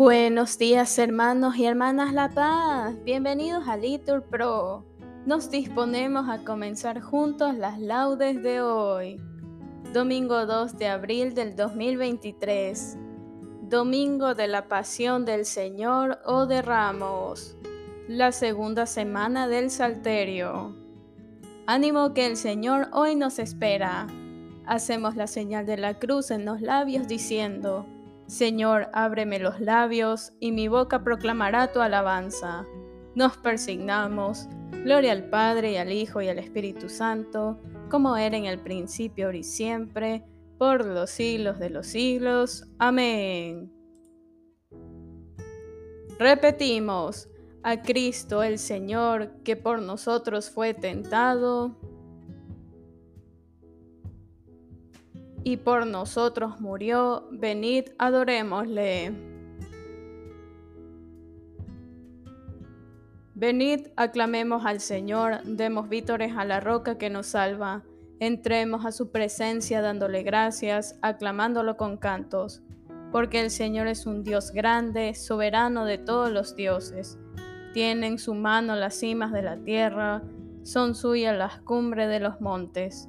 Buenos días hermanos y hermanas La Paz, bienvenidos a Litur Pro. Nos disponemos a comenzar juntos las laudes de hoy, domingo 2 de abril del 2023, domingo de la Pasión del Señor o de Ramos, la segunda semana del Salterio. Ánimo que el Señor hoy nos espera. Hacemos la señal de la cruz en los labios diciendo, Señor, ábreme los labios, y mi boca proclamará tu alabanza. Nos persignamos. Gloria al Padre, y al Hijo, y al Espíritu Santo, como era en el principio, ahora y siempre, por los siglos de los siglos. Amén. Repetimos, a Cristo el Señor, que por nosotros fue tentado, y por nosotros murió, venid adorémosle. Venid, aclamemos al Señor, demos vítores a la roca que nos salva, entremos a su presencia dándole gracias, aclamándolo con cantos, porque el Señor es un Dios grande, soberano de todos los dioses. Tiene en su mano las cimas de la tierra, son suyas las cumbres de los montes.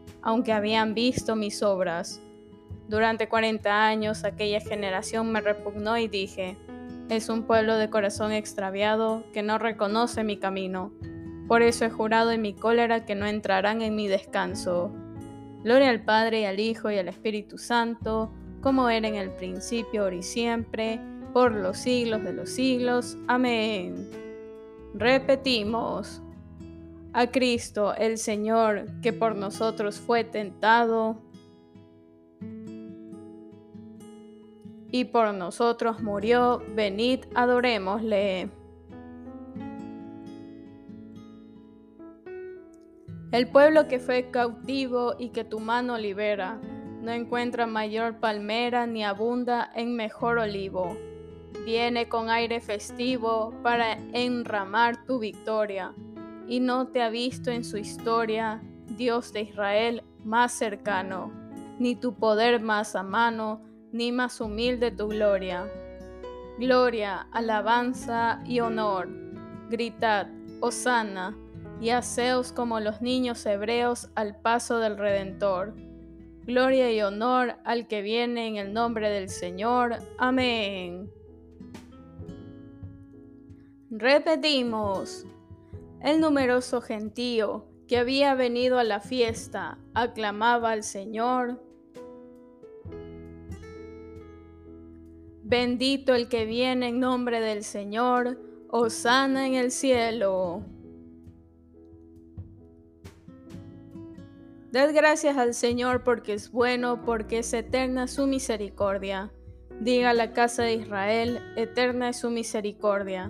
aunque habían visto mis obras. Durante cuarenta años aquella generación me repugnó y dije, es un pueblo de corazón extraviado que no reconoce mi camino. Por eso he jurado en mi cólera que no entrarán en mi descanso. Gloria al Padre y al Hijo y al Espíritu Santo, como era en el principio, ahora y siempre, por los siglos de los siglos. Amén. Repetimos a Cristo el Señor, que por nosotros fue tentado y por nosotros murió, venid, adorémosle. El pueblo que fue cautivo y que tu mano libera, no encuentra mayor palmera ni abunda en mejor olivo. Viene con aire festivo para enramar tu victoria y no te ha visto en su historia, Dios de Israel, más cercano, ni tu poder más a mano, ni más humilde tu gloria. Gloria, alabanza y honor. Gritad, Osana, y haceos como los niños hebreos al paso del Redentor. Gloria y honor al que viene en el nombre del Señor. Amén. Repetimos. El numeroso gentío que había venido a la fiesta aclamaba al Señor. Bendito el que viene en nombre del Señor, sana en el cielo. Dad gracias al Señor porque es bueno, porque es eterna su misericordia. Diga la casa de Israel, eterna es su misericordia.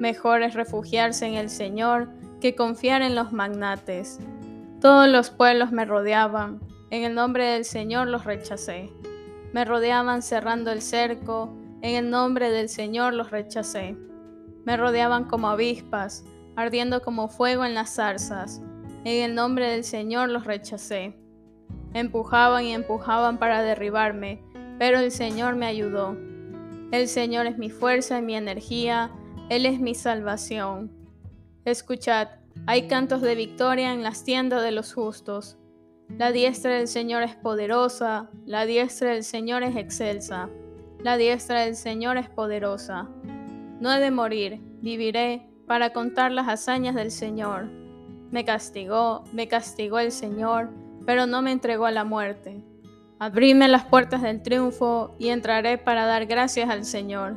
Mejor es refugiarse en el Señor que confiar en los magnates. Todos los pueblos me rodeaban, en el nombre del Señor los rechacé. Me rodeaban cerrando el cerco, en el nombre del Señor los rechacé. Me rodeaban como avispas, ardiendo como fuego en las zarzas. En el nombre del Señor los rechacé. Empujaban y empujaban para derribarme, pero el Señor me ayudó. El Señor es mi fuerza y mi energía, él es mi salvación. Escuchad, hay cantos de victoria en las tiendas de los justos. La diestra del Señor es poderosa, la diestra del Señor es excelsa, la diestra del Señor es poderosa. No he de morir, viviré, para contar las hazañas del Señor. Me castigó, me castigó el Señor, pero no me entregó a la muerte. Abrime las puertas del triunfo y entraré para dar gracias al Señor.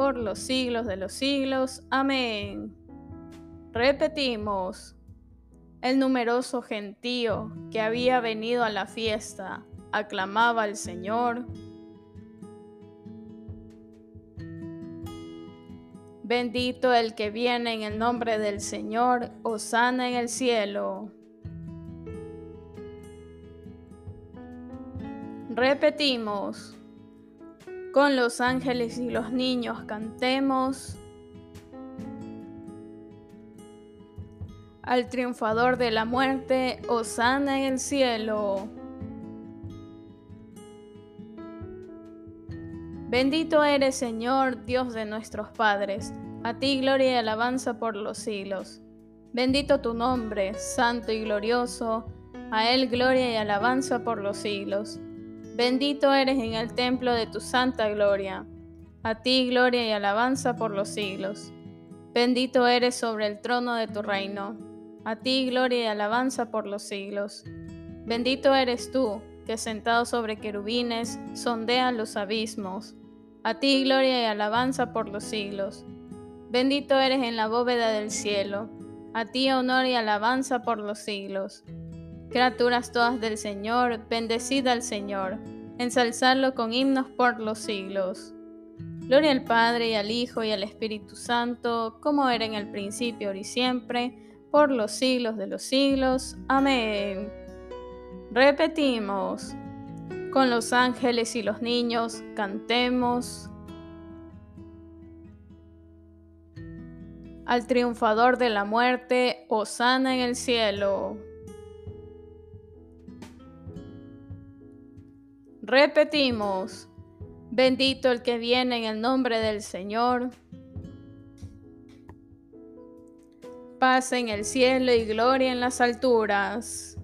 por los siglos de los siglos. Amén. Repetimos. El numeroso gentío que había venido a la fiesta aclamaba al Señor. Bendito el que viene en el nombre del Señor, sana en el cielo. Repetimos, con los ángeles y los niños cantemos. Al triunfador de la muerte, sana en el cielo. Bendito eres, Señor, Dios de nuestros padres. A ti gloria y alabanza por los siglos. Bendito tu nombre, santo y glorioso. A él gloria y alabanza por los siglos. Bendito eres en el templo de tu santa gloria. A ti gloria y alabanza por los siglos. Bendito eres sobre el trono de tu reino. A ti gloria y alabanza por los siglos. Bendito eres tú, que sentado sobre querubines sondean los abismos. A ti gloria y alabanza por los siglos. Bendito eres en la bóveda del cielo. A ti honor y alabanza por los siglos. Criaturas todas del Señor, bendecid al Señor, ensalzarlo con himnos por los siglos. Gloria al Padre y al Hijo y al Espíritu Santo, como era en el principio, ahora y siempre, por los siglos de los siglos. Amén. Repetimos. Con los ángeles y los niños cantemos. Al triunfador de la muerte, Osana en el cielo. Repetimos, bendito el que viene en el nombre del Señor. Paz en el cielo y gloria en las alturas.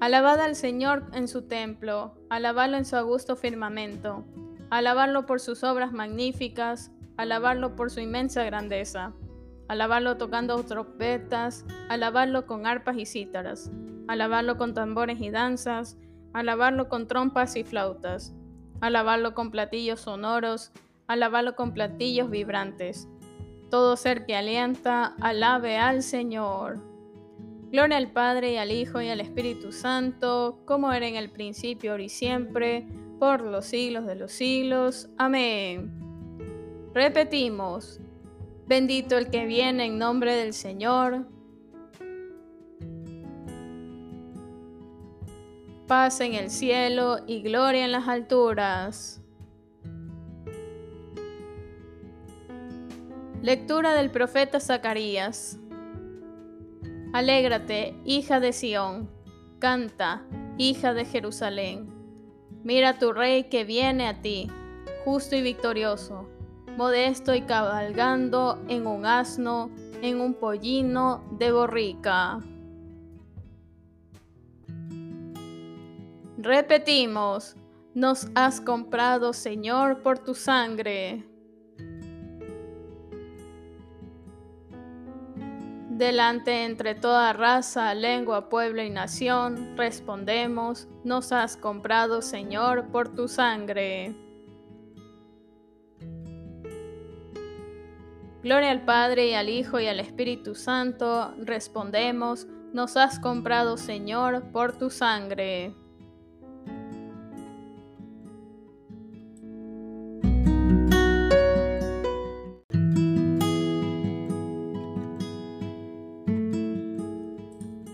Alabad al Señor en su templo, alabadlo en su augusto firmamento, alabarlo por sus obras magníficas, alabarlo por su inmensa grandeza, alabarlo tocando trompetas, alabarlo con arpas y cítaras, alabarlo con tambores y danzas, alabarlo con trompas y flautas, alabarlo con platillos sonoros, alabarlo con platillos vibrantes. Todo ser que alienta, alabe al Señor. Gloria al Padre y al Hijo y al Espíritu Santo, como era en el principio, ahora y siempre, por los siglos de los siglos. Amén. Repetimos, bendito el que viene en nombre del Señor. Paz en el cielo y gloria en las alturas. Lectura del profeta Zacarías. Alégrate, hija de Sión, canta, hija de Jerusalén. Mira tu rey que viene a ti, justo y victorioso, modesto y cabalgando en un asno, en un pollino de borrica. Repetimos, nos has comprado, Señor, por tu sangre. Delante entre toda raza, lengua, pueblo y nación, respondemos, nos has comprado, Señor, por tu sangre. Gloria al Padre y al Hijo y al Espíritu Santo, respondemos, nos has comprado, Señor, por tu sangre.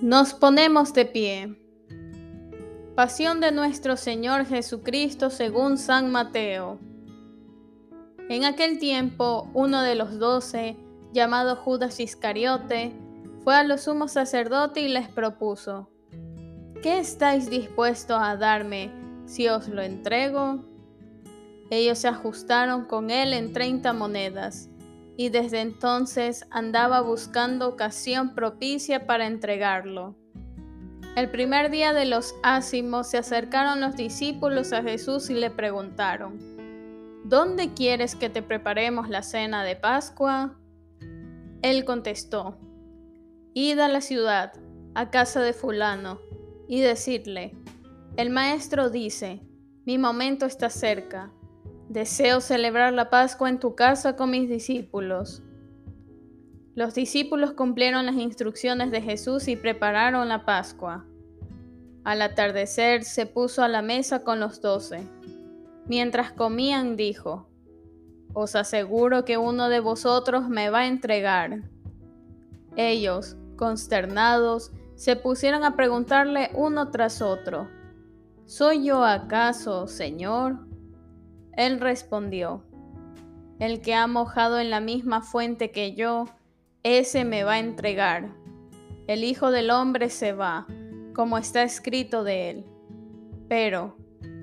Nos ponemos de pie. Pasión de nuestro Señor Jesucristo según San Mateo. En aquel tiempo, uno de los doce, llamado Judas Iscariote, fue a los sumos sacerdotes y les propuso, ¿qué estáis dispuestos a darme si os lo entrego? Ellos se ajustaron con él en treinta monedas, y desde entonces andaba buscando ocasión propicia para entregarlo. El primer día de los ácimos se acercaron los discípulos a Jesús y le preguntaron, ¿Dónde quieres que te preparemos la cena de Pascua? Él contestó, Id a la ciudad, a casa de fulano, y decidle, el maestro dice, mi momento está cerca, deseo celebrar la Pascua en tu casa con mis discípulos. Los discípulos cumplieron las instrucciones de Jesús y prepararon la Pascua. Al atardecer se puso a la mesa con los doce. Mientras comían dijo, Os aseguro que uno de vosotros me va a entregar. Ellos, consternados, se pusieron a preguntarle uno tras otro, ¿Soy yo acaso, Señor? Él respondió, El que ha mojado en la misma fuente que yo, ese me va a entregar. El Hijo del Hombre se va, como está escrito de él. Pero,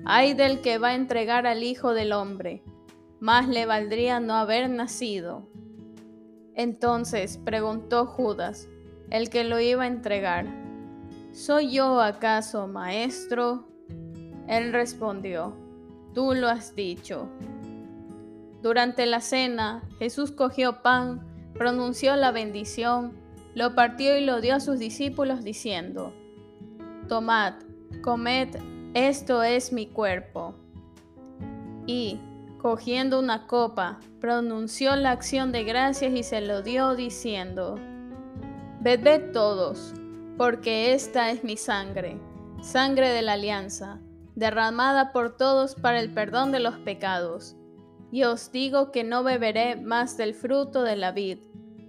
Ay del que va a entregar al Hijo del Hombre, más le valdría no haber nacido. Entonces preguntó Judas, el que lo iba a entregar, ¿Soy yo acaso maestro? Él respondió, Tú lo has dicho. Durante la cena, Jesús cogió pan, pronunció la bendición, lo partió y lo dio a sus discípulos diciendo, Tomad, comed, esto es mi cuerpo. Y, cogiendo una copa, pronunció la acción de gracias y se lo dio diciendo, Bebed todos, porque esta es mi sangre, sangre de la alianza, derramada por todos para el perdón de los pecados. Y os digo que no beberé más del fruto de la vid,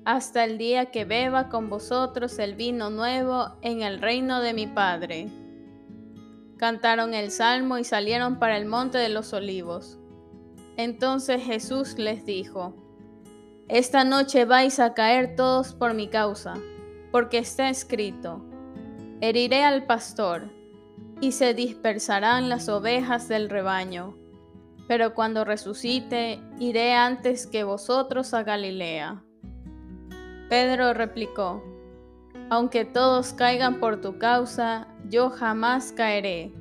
hasta el día que beba con vosotros el vino nuevo en el reino de mi Padre cantaron el salmo y salieron para el monte de los olivos. Entonces Jesús les dijo, Esta noche vais a caer todos por mi causa, porque está escrito, Heriré al pastor, y se dispersarán las ovejas del rebaño. Pero cuando resucite, iré antes que vosotros a Galilea. Pedro replicó, Aunque todos caigan por tu causa, yo jamás caeré.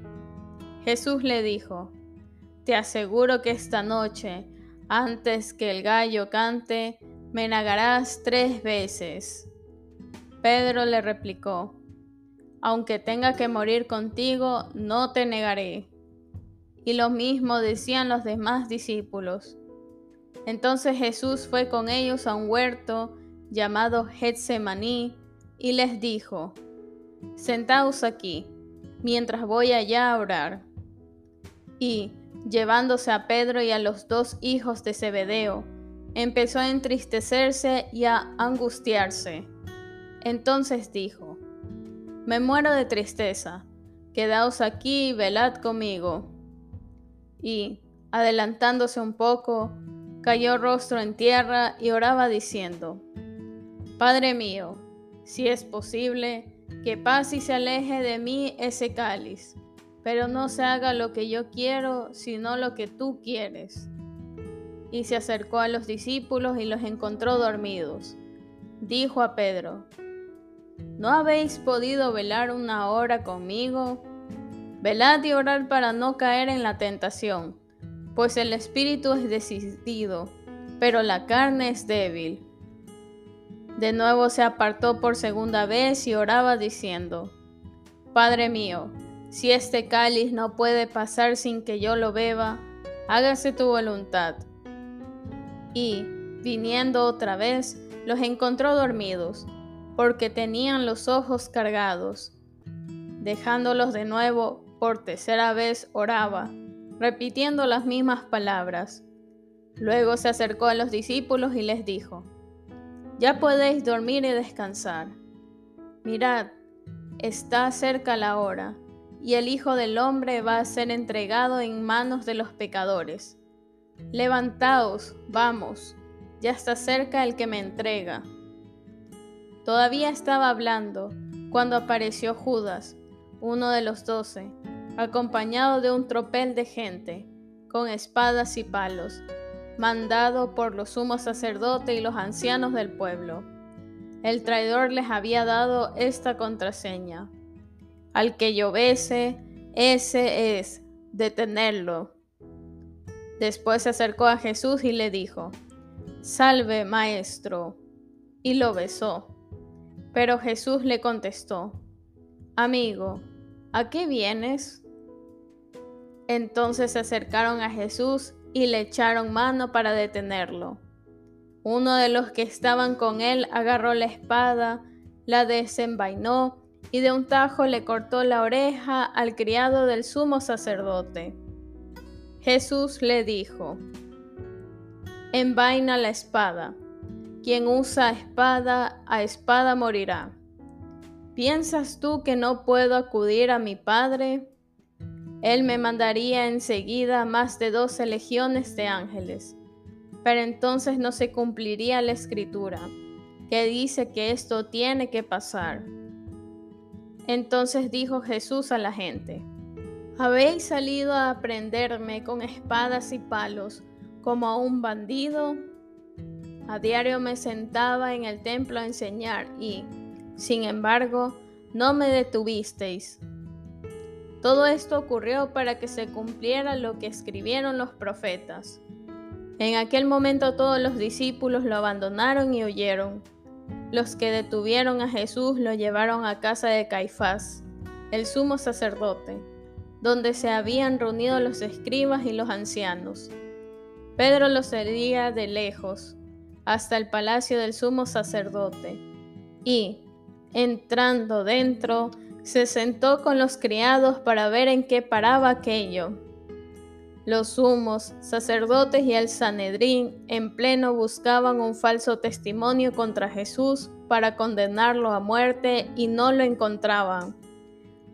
Jesús le dijo, Te aseguro que esta noche, antes que el gallo cante, me negarás tres veces. Pedro le replicó, Aunque tenga que morir contigo, no te negaré. Y lo mismo decían los demás discípulos. Entonces Jesús fue con ellos a un huerto llamado Getsemaní y les dijo, Sentaos aquí, mientras voy allá a orar. Y, llevándose a Pedro y a los dos hijos de Zebedeo, empezó a entristecerse y a angustiarse. Entonces dijo, Me muero de tristeza, quedaos aquí y velad conmigo. Y, adelantándose un poco, cayó rostro en tierra y oraba diciendo, Padre mío, si es posible, que pase y se aleje de mí ese cáliz, pero no se haga lo que yo quiero, sino lo que tú quieres. Y se acercó a los discípulos y los encontró dormidos. Dijo a Pedro, ¿no habéis podido velar una hora conmigo? Velad y orad para no caer en la tentación, pues el espíritu es decidido, pero la carne es débil. De nuevo se apartó por segunda vez y oraba diciendo, Padre mío, si este cáliz no puede pasar sin que yo lo beba, hágase tu voluntad. Y, viniendo otra vez, los encontró dormidos, porque tenían los ojos cargados. Dejándolos de nuevo, por tercera vez oraba, repitiendo las mismas palabras. Luego se acercó a los discípulos y les dijo, Ya podéis dormir y descansar. Mirad, está cerca la hora, y el Hijo del Hombre va a ser entregado en manos de los pecadores. Levantaos, vamos, ya está cerca el que me entrega. Todavía estaba hablando cuando apareció Judas, uno de los doce, acompañado de un tropel de gente, con espadas y palos, mandado por los sumos sacerdotes y los ancianos del pueblo. El traidor les había dado esta contraseña. Al que yo bese, ese es, detenerlo. Después se acercó a Jesús y le dijo, Salve, maestro, y lo besó. Pero Jesús le contestó, Amigo, ¿a qué vienes? Entonces se acercaron a Jesús y le echaron mano para detenerlo. Uno de los que estaban con él agarró la espada, la desenvainó y de un tajo le cortó la oreja al criado del sumo sacerdote. Jesús le dijo, Envaina la espada. Quien usa espada, a espada morirá. ¿Piensas tú que no puedo acudir a mi Padre? Él me mandaría enseguida más de doce legiones de ángeles. Pero entonces no se cumpliría la escritura, que dice que esto tiene que pasar. Entonces dijo Jesús a la gente, ¿habéis salido a prenderme con espadas y palos como a un bandido? A diario me sentaba en el templo a enseñar y, sin embargo, no me detuvisteis. Todo esto ocurrió para que se cumpliera lo que escribieron los profetas. En aquel momento todos los discípulos lo abandonaron y huyeron. Los que detuvieron a Jesús lo llevaron a casa de Caifás, el sumo sacerdote, donde se habían reunido los escribas y los ancianos. Pedro los seguía de lejos hasta el palacio del sumo sacerdote y, entrando dentro, se sentó con los criados para ver en qué paraba aquello. Los sumos, sacerdotes y el Sanedrín en pleno buscaban un falso testimonio contra Jesús para condenarlo a muerte y no lo encontraban,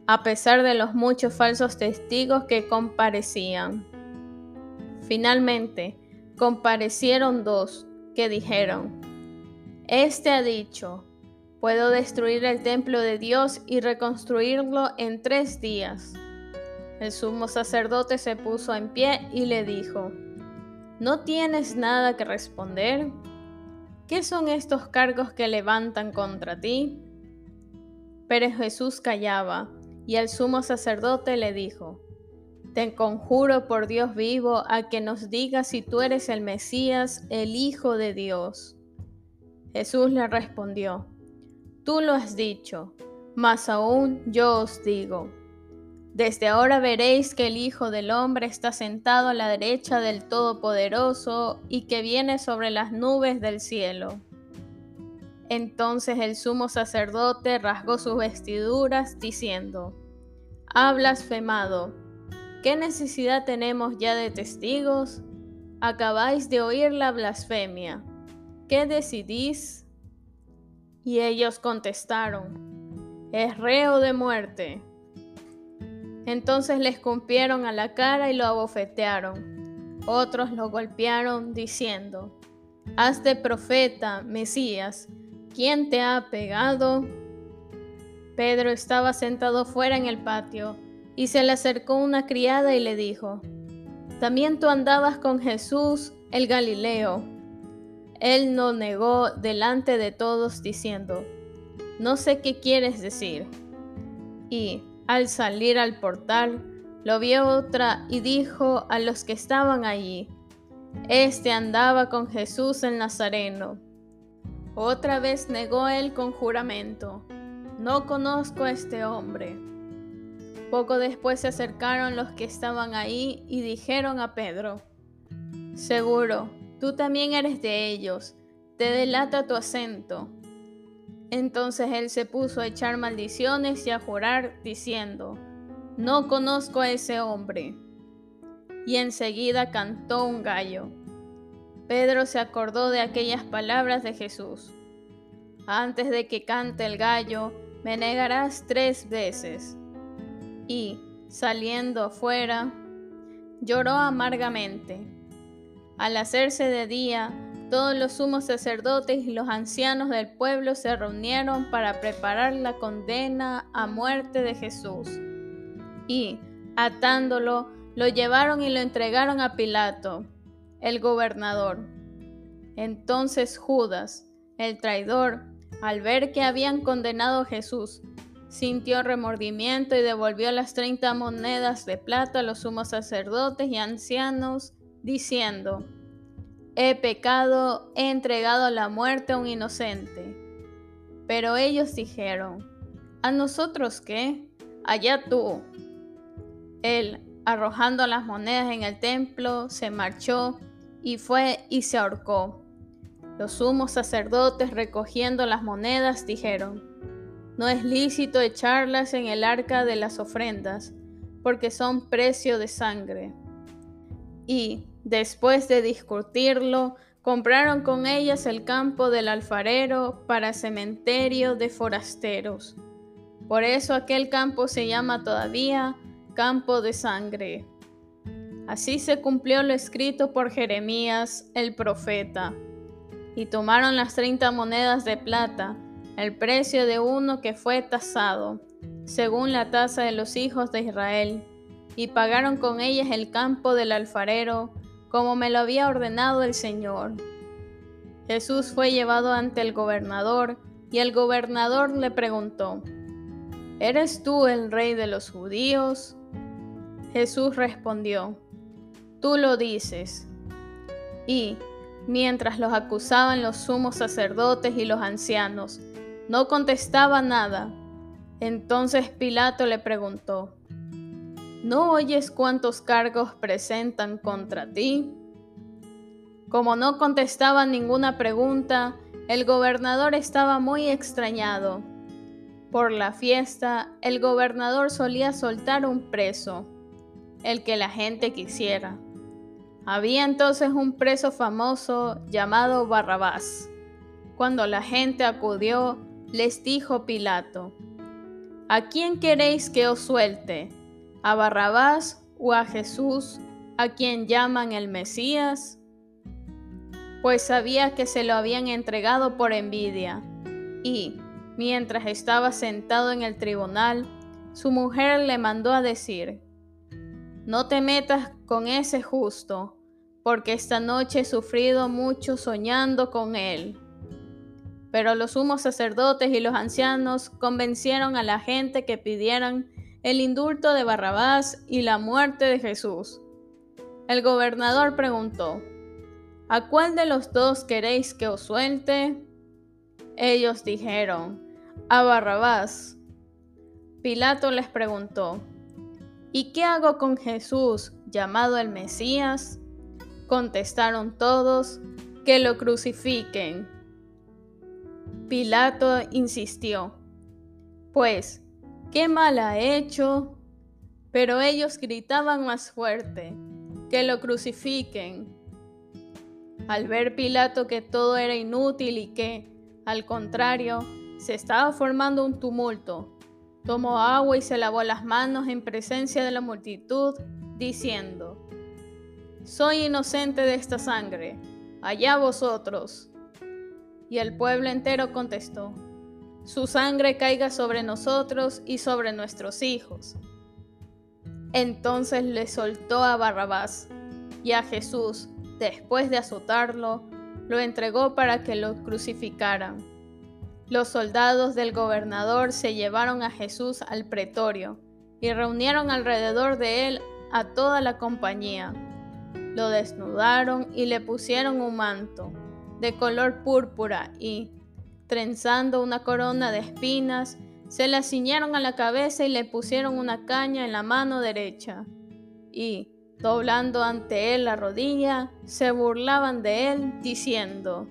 a pesar de los muchos falsos testigos que comparecían. Finalmente, comparecieron dos que dijeron, Este ha dicho, Puedo destruir el templo de Dios y reconstruirlo en tres días. El sumo sacerdote se puso en pie y le dijo, ¿No tienes nada que responder? ¿Qué son estos cargos que levantan contra ti? Pero Jesús callaba, y el sumo sacerdote le dijo, Te conjuro por Dios vivo a que nos digas si tú eres el Mesías, el Hijo de Dios. Jesús le respondió, Tú lo has dicho, mas aún yo os digo. Desde ahora veréis que el Hijo del Hombre está sentado a la derecha del Todopoderoso y que viene sobre las nubes del cielo. Entonces el sumo sacerdote rasgó sus vestiduras, diciendo, Ha blasfemado. ¿Qué necesidad tenemos ya de testigos? Acabáis de oír la blasfemia. ¿Qué decidís? Y ellos contestaron, es reo de muerte. Entonces le escupieron a la cara y lo abofetearon. Otros lo golpearon diciendo, Hazte profeta, Mesías, ¿quién te ha pegado? Pedro estaba sentado fuera en el patio y se le acercó una criada y le dijo, También tú andabas con Jesús el Galileo. Él no negó delante de todos diciendo, no sé qué quieres decir. Y al salir al portal, lo vio otra y dijo a los que estaban allí, Este andaba con Jesús el Nazareno. Otra vez negó él con juramento, No conozco a este hombre. Poco después se acercaron los que estaban ahí y dijeron a Pedro, Seguro, tú también eres de ellos, te delata tu acento. Entonces él se puso a echar maldiciones y a jurar, diciendo, No conozco a ese hombre. Y enseguida cantó un gallo. Pedro se acordó de aquellas palabras de Jesús. Antes de que cante el gallo, me negarás tres veces. Y, saliendo afuera, lloró amargamente. Al hacerse de día, todos los sumos sacerdotes y los ancianos del pueblo se reunieron para preparar la condena a muerte de Jesús. Y, atándolo, lo llevaron y lo entregaron a Pilato, el gobernador. Entonces Judas, el traidor, al ver que habían condenado a Jesús, sintió remordimiento y devolvió las treinta monedas de plata a los sumos sacerdotes y ancianos, diciendo, He pecado, he entregado la muerte a un inocente. Pero ellos dijeron, ¿a nosotros qué? Allá tú. Él, arrojando las monedas en el templo, se marchó y fue y se ahorcó. Los sumos sacerdotes recogiendo las monedas dijeron, no es lícito echarlas en el arca de las ofrendas, porque son precio de sangre. Y, Después de discutirlo, compraron con ellas el campo del alfarero para cementerio de forasteros. Por eso aquel campo se llama todavía campo de sangre. Así se cumplió lo escrito por Jeremías el profeta. Y tomaron las treinta monedas de plata, el precio de uno que fue tasado, según la tasa de los hijos de Israel, y pagaron con ellas el campo del alfarero como me lo había ordenado el Señor. Jesús fue llevado ante el gobernador y el gobernador le preguntó, ¿Eres tú el rey de los judíos? Jesús respondió, Tú lo dices. Y, mientras los acusaban los sumos sacerdotes y los ancianos, no contestaba nada. Entonces Pilato le preguntó, ¿No oyes cuántos cargos presentan contra ti? Como no contestaba ninguna pregunta, el gobernador estaba muy extrañado. Por la fiesta, el gobernador solía soltar un preso, el que la gente quisiera. Había entonces un preso famoso llamado Barrabás. Cuando la gente acudió, les dijo Pilato, ¿A quién queréis que os suelte? a Barrabás o a Jesús, a quien llaman el Mesías? Pues sabía que se lo habían entregado por envidia. Y, mientras estaba sentado en el tribunal, su mujer le mandó a decir, No te metas con ese justo, porque esta noche he sufrido mucho soñando con él. Pero los sumos sacerdotes y los ancianos convencieron a la gente que pidieran el indulto de Barrabás y la muerte de Jesús. El gobernador preguntó, ¿A cuál de los dos queréis que os suelte? Ellos dijeron, a Barrabás. Pilato les preguntó, ¿y qué hago con Jesús llamado el Mesías? Contestaron todos, que lo crucifiquen. Pilato insistió, pues, ¿qué mal ha hecho? Pero ellos gritaban más fuerte, que lo crucifiquen. Al ver Pilato que todo era inútil y que, al contrario, se estaba formando un tumulto, tomó agua y se lavó las manos en presencia de la multitud, diciendo, Soy inocente de esta sangre, allá vosotros. Y el pueblo entero contestó, su sangre caiga sobre nosotros y sobre nuestros hijos. Entonces le soltó a Barrabás y a Jesús, después de azotarlo, lo entregó para que lo crucificaran. Los soldados del gobernador se llevaron a Jesús al pretorio y reunieron alrededor de él a toda la compañía. Lo desnudaron y le pusieron un manto de color púrpura y, trenzando una corona de espinas, se la ciñeron a la cabeza y le pusieron una caña en la mano derecha. Y, doblando ante él la rodilla, se burlaban de él, diciendo,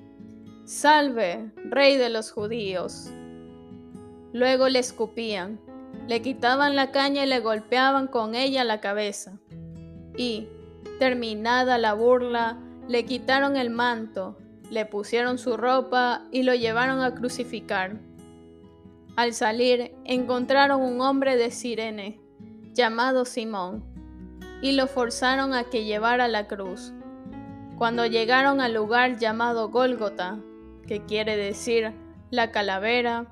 Salve, rey de los judíos. Luego le escupían, le quitaban la caña y le golpeaban con ella la cabeza. Y, terminada la burla, le quitaron el manto, le pusieron su ropa y lo llevaron a crucificar. Al salir, encontraron un hombre de Sirene, llamado Simón, y lo forzaron a que llevara la cruz. Cuando llegaron al lugar llamado Gólgota, que quiere decir la calavera,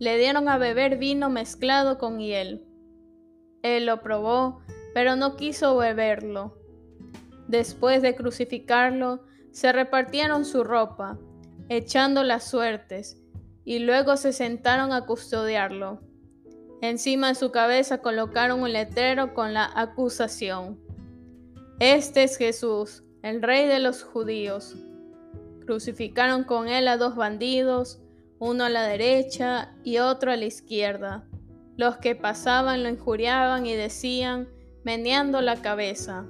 le dieron a beber vino mezclado con hiel. Él lo probó, pero no quiso beberlo. Después de crucificarlo, se repartieron su ropa, echando las suertes, y luego se sentaron a custodiarlo. Encima de su cabeza colocaron un letrero con la acusación. Este es Jesús, el rey de los judíos. Crucificaron con él a dos bandidos, uno a la derecha y otro a la izquierda. Los que pasaban lo injuriaban y decían, meneando la cabeza,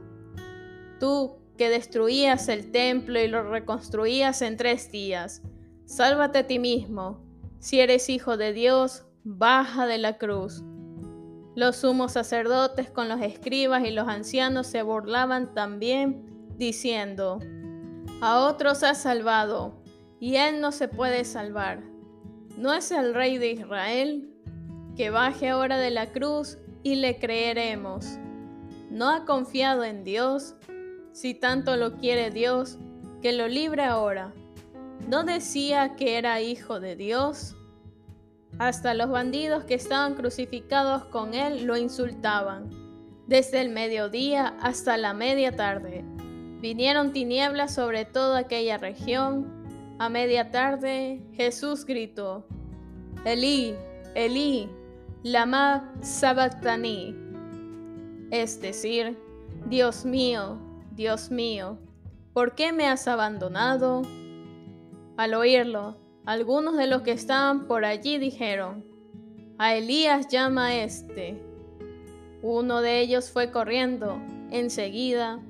Tú destruías el templo y lo reconstruías en tres días, sálvate a ti mismo. Si eres hijo de Dios, baja de la cruz. Los sumos sacerdotes con los escribas y los ancianos se burlaban también, diciendo, a otros ha salvado, y él no se puede salvar. ¿No es el rey de Israel? Que baje ahora de la cruz y le creeremos. ¿No ha confiado en Dios? Si tanto lo quiere Dios, que lo libre ahora. ¿No decía que era hijo de Dios? Hasta los bandidos que estaban crucificados con él lo insultaban, desde el mediodía hasta la media tarde. Vinieron tinieblas sobre toda aquella región. A media tarde Jesús gritó, Elí, Elí, lama sabactani, es decir, Dios mío, Dios mío, ¿por qué me has abandonado? Al oírlo, algunos de los que estaban por allí dijeron, a Elías llama a este. Uno de ellos fue corriendo, enseguida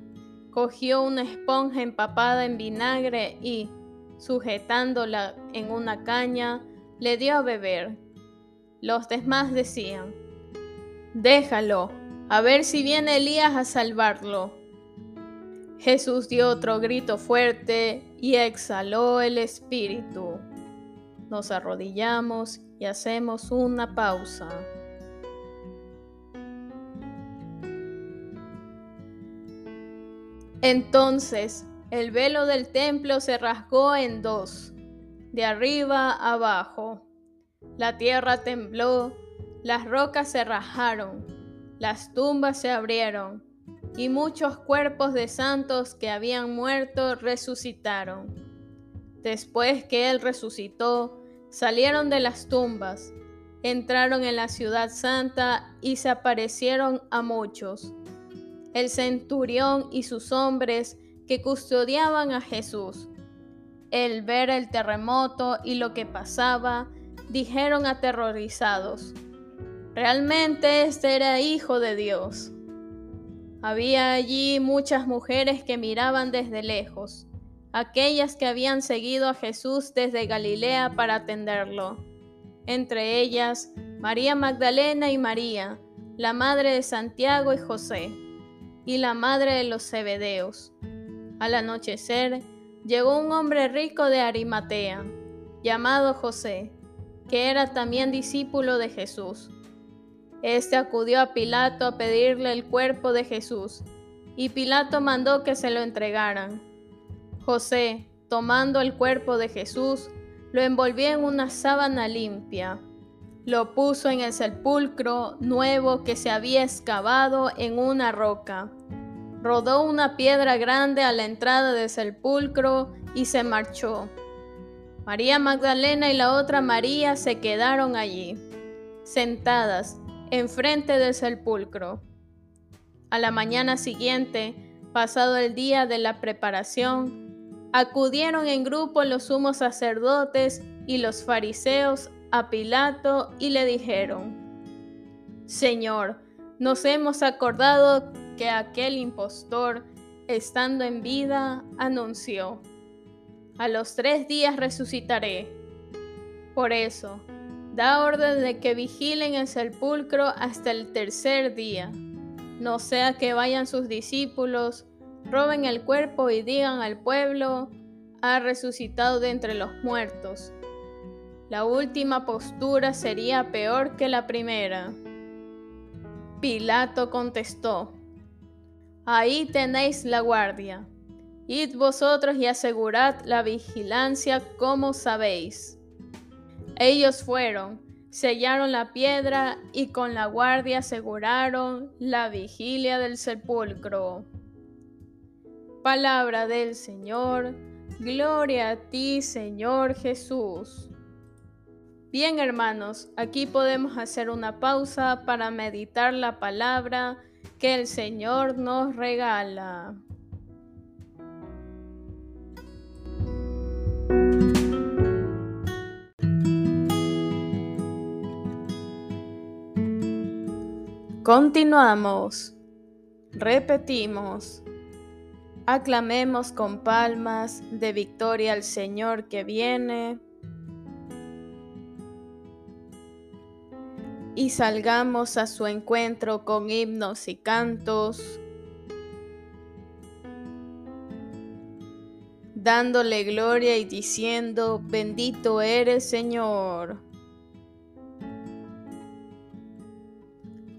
cogió una esponja empapada en vinagre y, sujetándola en una caña, le dio a beber. Los demás decían, Déjalo, a ver si viene Elías a salvarlo. Jesús dio otro grito fuerte y exhaló el espíritu. Nos arrodillamos y hacemos una pausa. Entonces el velo del templo se rasgó en dos, de arriba abajo. La tierra tembló, las rocas se rajaron, las tumbas se abrieron, y muchos cuerpos de santos que habían muerto resucitaron. Después que Él resucitó, salieron de las tumbas, entraron en la ciudad santa y se aparecieron a muchos el centurión y sus hombres que custodiaban a Jesús. El ver el terremoto y lo que pasaba, dijeron aterrorizados, realmente este era hijo de Dios. Había allí muchas mujeres que miraban desde lejos, aquellas que habían seguido a Jesús desde Galilea para atenderlo. Entre ellas, María Magdalena y María, la madre de Santiago y José y la madre de los Zebedeos. Al anochecer, llegó un hombre rico de Arimatea, llamado José, que era también discípulo de Jesús. Este acudió a Pilato a pedirle el cuerpo de Jesús, y Pilato mandó que se lo entregaran. José, tomando el cuerpo de Jesús, lo envolvió en una sábana limpia lo puso en el sepulcro nuevo que se había excavado en una roca. Rodó una piedra grande a la entrada del sepulcro y se marchó. María Magdalena y la otra María se quedaron allí, sentadas, enfrente del sepulcro. A la mañana siguiente, pasado el día de la preparación, acudieron en grupo los sumos sacerdotes y los fariseos a Pilato y le dijeron, Señor, nos hemos acordado que que aquel impostor, estando en vida, anunció. A los tres días resucitaré. Por eso, da orden de que vigilen el sepulcro hasta el tercer día, no sea que vayan sus discípulos, roben el cuerpo y digan al pueblo, ha resucitado de entre los muertos. La última postura sería peor que la primera. Pilato contestó, Ahí tenéis la guardia. Id vosotros y asegurad la vigilancia como sabéis. Ellos fueron, sellaron la piedra y con la guardia aseguraron la vigilia del sepulcro. Palabra del Señor, gloria a ti Señor Jesús. Bien hermanos, aquí podemos hacer una pausa para meditar la palabra que el Señor nos regala. Continuamos. Repetimos. Aclamemos con palmas de victoria al Señor que viene. Y salgamos a su encuentro con himnos y cantos, dándole gloria y diciendo, bendito eres Señor.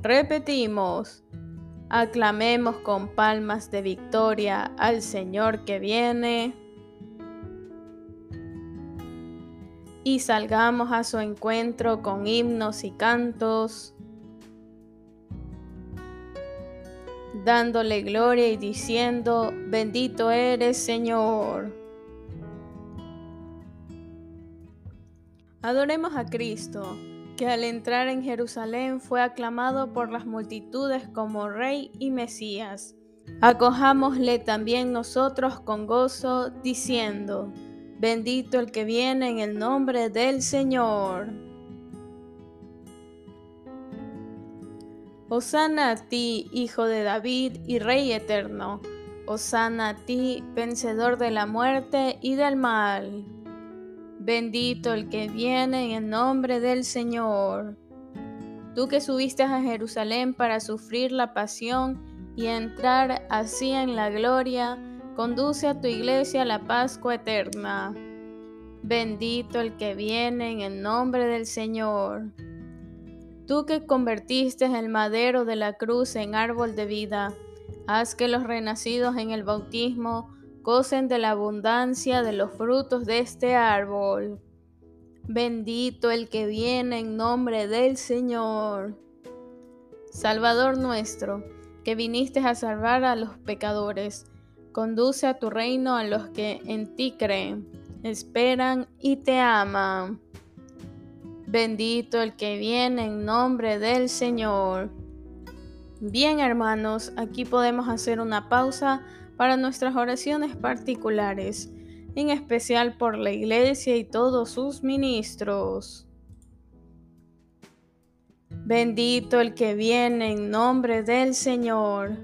Repetimos, aclamemos con palmas de victoria al Señor que viene. Y salgamos a su encuentro con himnos y cantos, dándole gloria y diciendo, bendito eres Señor. Adoremos a Cristo que al entrar en Jerusalén fue aclamado por las multitudes como Rey y Mesías. Acojámosle también nosotros con gozo, diciendo, bendito el que viene en el nombre del Señor. Osana a ti, Hijo de David y Rey eterno. Osana a ti, vencedor de la muerte y del mal. Bendito el que viene en el nombre del Señor. Tú que subiste a Jerusalén para sufrir la pasión y entrar así en la gloria, conduce a tu iglesia a la Pascua eterna. Bendito el que viene en el nombre del Señor. Tú que convertiste el madero de la cruz en árbol de vida, haz que los renacidos en el bautismo gocen de la abundancia de los frutos de este árbol. Bendito el que viene en nombre del Señor. Salvador nuestro, que viniste a salvar a los pecadores, conduce a tu reino a los que en ti creen, esperan y te aman. Bendito el que viene en nombre del Señor. Bien hermanos, aquí podemos hacer una pausa para nuestras oraciones particulares. en especial por la Iglesia y todos sus ministros. Bendito el que viene en nombre del Señor.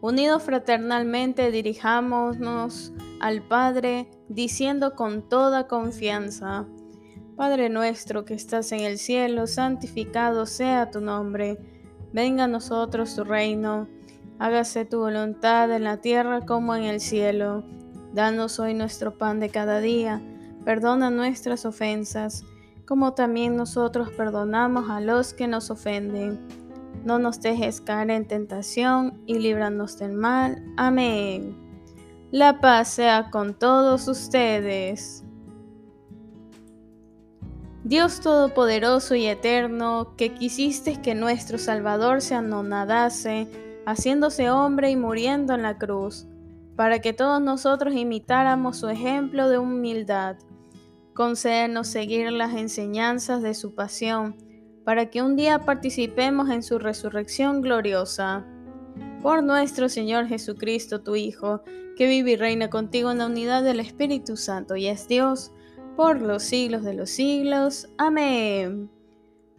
Unidos fraternalmente dirijámonos al Padre diciendo con toda confianza, Padre nuestro que estás en el cielo, santificado sea tu nombre, venga a nosotros tu reino, hágase tu voluntad en la tierra como en el cielo. Danos hoy nuestro pan de cada día, perdona nuestras ofensas, como también nosotros perdonamos a los que nos ofenden. No nos dejes caer en tentación y líbranos del mal. Amén. La paz sea con todos ustedes. Dios Todopoderoso y Eterno, que quisiste que nuestro Salvador se anonadase, haciéndose hombre y muriendo en la cruz para que todos nosotros imitáramos su ejemplo de humildad. Concédenos seguir las enseñanzas de su pasión, para que un día participemos en su resurrección gloriosa. Por nuestro Señor Jesucristo, tu Hijo, que vive y reina contigo en la unidad del Espíritu Santo y es Dios, por los siglos de los siglos. Amén.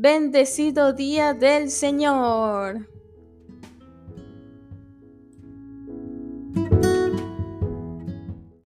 Bendecido día del Señor.